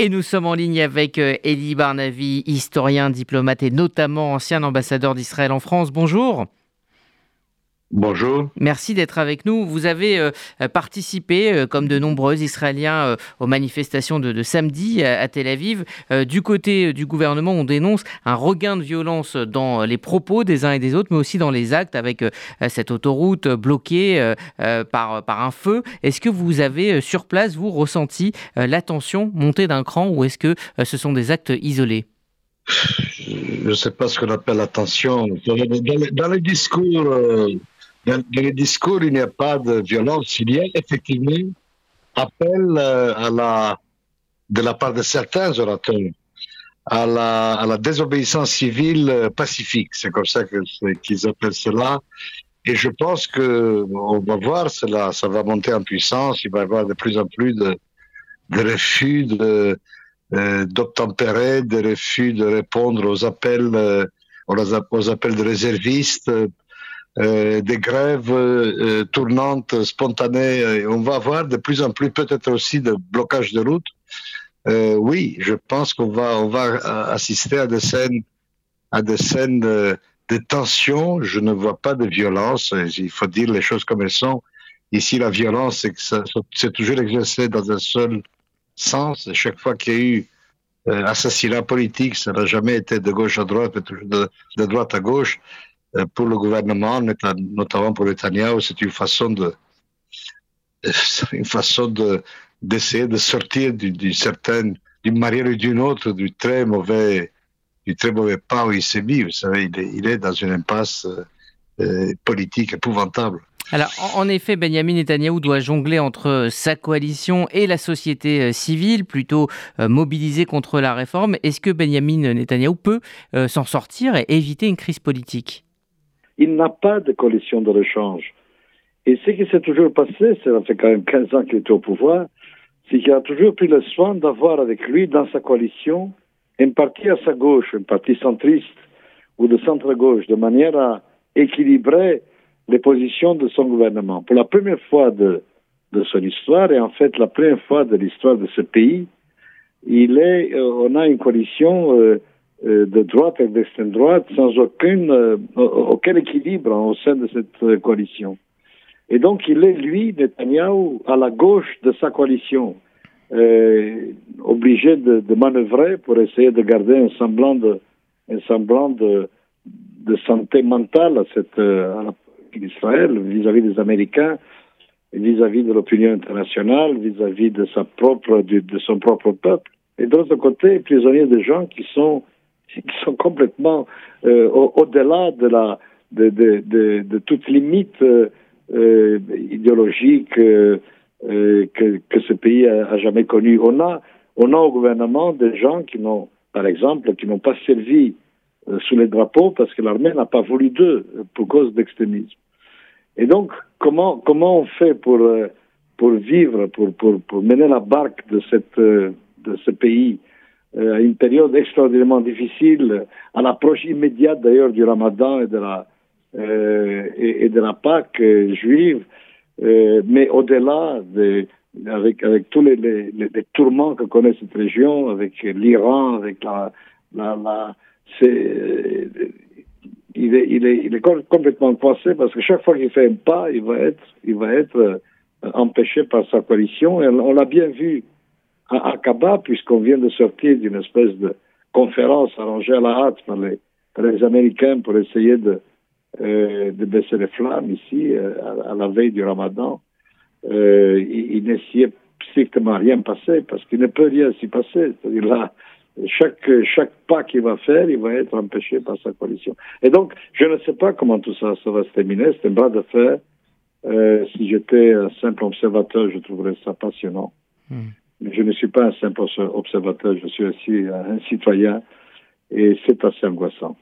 Et nous sommes en ligne avec euh, Elie Barnavi, historien, diplomate et notamment ancien ambassadeur d'Israël en France. Bonjour. Bonjour. Merci d'être avec nous. Vous avez euh, participé, euh, comme de nombreux Israéliens, euh, aux manifestations de, samedi à, Tel Aviv. du côté du gouvernement, on dénonce un regain de violence dans les propos des uns et des autres, mais aussi dans les actes, avec cette autoroute bloquée par, par un feu. Est-ce que vous avez, sur place, vous ressenti la tension monter d'un cran ou est-ce que ce sont des actes isolés? Je ne sais pas ce qu'on appelle attention. Dans les, discours dans, les discours, il n'y a pas de violence. Il y a effectivement appel euh, à la, de la part de certains orateurs à la, à la désobéissance civile euh, pacifique. C'est comme ça qu'ils appellent cela. Et je pense que on va voir cela, ça va monter en puissance. Il va y avoir de plus en plus de, de refus de, euh, d'obtempérer, de refus de répondre aux appels, aux appels de réservistes euh, des grèves euh, tournantes, spontanées. On va avoir de plus en plus peut-être aussi de blocage de route. Euh, oui, je pense qu'on va, on va assister à des scènes, à des scènes de, tension. Je ne vois pas de violence. Il faut dire les choses comme elles sont. Ici, la violence, c'est toujours exercé dans un seul sens. Chaque fois qu'il y a eu assassinat politique, ça n'a jamais été de gauche à droite, de droite à gauche. Euh, pour le gouvernement, notamment pour Netanyahu, c'est une façon de, une façon de, d'essayer de sortir d'une certaine, d'une manière ou d'une autre, du très mauvais, du très mauvais pas où il s'est mis. Vous savez, il est, dans une impasse euh, euh, politique épouvantable. Alors, en effet, Benjamin Netanyahu doit jongler entre sa coalition et la société civile, plutôt mobilisée contre la réforme. Est-ce que Benjamin Netanyahu peut s'en sortir et éviter une crise politique? Il n'a pas de coalition de rechange. Et ce qui s'est toujours passé, ça fait quand même 15 ans qu'il est au pouvoir, c'est qu'il a toujours pris le soin d'avoir avec lui dans sa coalition un parti à sa gauche, un parti centriste ou de centre-gauche, de manière à équilibrer les positions de son gouvernement. Pour la première fois de, de son histoire, et en fait la première fois de l'histoire de ce pays, il est, euh, on a une coalition euh, de droite et d'extrême droite sans aucune, euh, aucun équilibre au sein de cette euh, coalition. Et donc il est, lui, Netanyahu, à la gauche de sa coalition, obligé de, manœuvrer pour essayer de garder un semblant de, un semblant de, de santé mentale à, cette, à Israël vis-à-vis des Américains, vis-à-vis de l'opinion internationale, vis-à-vis de sa propre, de, son propre peuple. Et de côté, prisonnier de gens qui sont qui sont complètement euh, au-delà de toute limite euh, euh idéologique euh, euh, que, ce pays a, jamais connu. On a au gouvernement des gens qui n'ont, par exemple, qui n'ont pas servi sous les drapeaux parce que l'armée n'a pas voulu d'eux pour cause d'extrémisme. Et donc, comment on fait pour pour vivre, pour mener la barque de ce pays euh, à une période extraordinairement difficile, à l'approche immédiate d'ailleurs du Ramadan et de la euh, et, de la Pâque juive, euh, mais au-delà de, avec avec tous les, tourments que connaît cette région, avec l'Iran, avec la la, il est, il est, il est complètement coincé parce que chaque fois qu'il fait un pas, il va être, il va être empêché par sa coalition. Et on l'a bien vu à Aqaba, puisqu'on vient de sortir d'une espèce de conférence arrangée à la hâte par les, Américains pour essayer de, euh, de baisser les flammes ici, euh, à, la veille du ramadan. Euh, il, il strictement rien passé, parce qu'il ne peut rien s'y passer. C'est-à-dire chaque, chaque pas qu'il va faire, il va être empêché par sa coalition. Et donc, je ne sais pas comment tout ça, ça va se terminer. C'est un bras de fer. Si j'étais un simple observateur, je trouverais ça passionnant. Hmm. Je ne suis pas un simple observateur, je suis aussi un citoyen et c'est assez angoissant.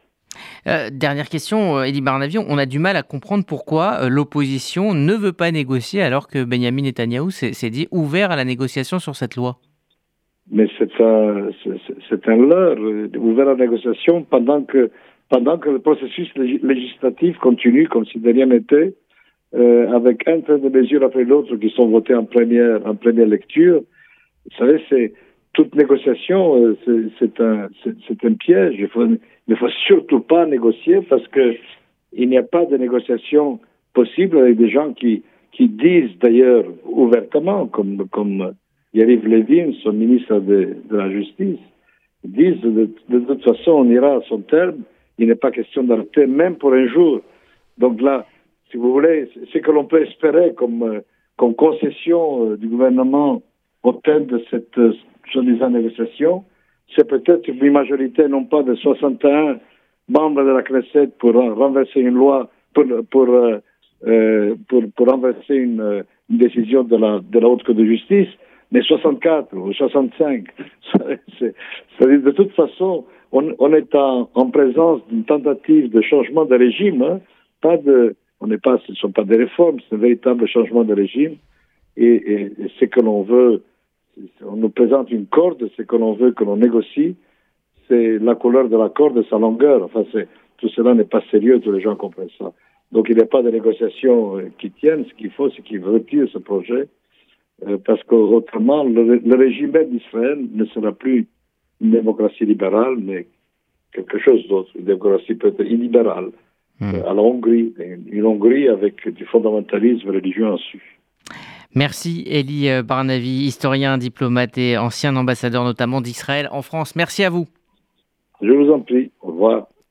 Euh, dernière question, Elie Barnavion, on a du mal à comprendre pourquoi euh, l'opposition ne veut pas négocier alors que Benjamin Netanyahou s'est dit ouvert à la négociation sur cette loi. Mais c'est un, c'est un leurre, euh, ouvert à la négociation pendant que, pendant que le processus législatif continue comme si de rien n'était, euh, avec un train de mesures après l'autre qui sont votées en première, en première lecture. Vous savez, c'est toute négociation, c'est un, piège. Il, ne faut surtout pas négocier parce que il n'y a pas de négociation possible avec des gens qui, disent d'ailleurs ouvertement, comme, comme Yariv Levin, son ministre de, la Justice, disent de, toute façon on ira à son terme, il n'est pas question d'arrêter même pour un jour. Donc là, si vous voulez, ce que l'on peut espérer comme, comme concession euh, du gouvernement au terme de cette euh, soi-disant négociation, c'est peut-être une majorité non pas de 61 membres de la Knesset pour renverser une loi, pour, euh, euh pour, pour renverser une, décision de la, de la Haute Cour de justice, mais 64 ou 65. C'est-à-dire, de toute façon, on, est en, en présence d'une tentative de changement de régime, hein, pas de, on pas, ce ne sont pas des réformes, c'est un véritable changement de régime, et, et, et ce que l'on veut, on nous présente une corde, ce que l'on veut que l'on négocie, c'est la couleur de la corde et sa longueur. Enfin, tout cela n'est pas sérieux, tous les gens comprennent ça. Donc il n'y a pas de négociation euh, qui tienne. Ce qu'il faut, c'est qu'ils retirent ce projet, euh, parce qu'autrement, le, le, régime d'Israël ne sera plus une démocratie libérale, mais quelque chose d'autre, une démocratie peut-être illibérale, euh, à la Hongrie, une, Hongrie avec du fondamentalisme religieux en dessus. Merci Elie Barnavi, historien, diplomate et ancien ambassadeur notamment d'Israël en France. Merci à vous. Je vous en prie. Au revoir.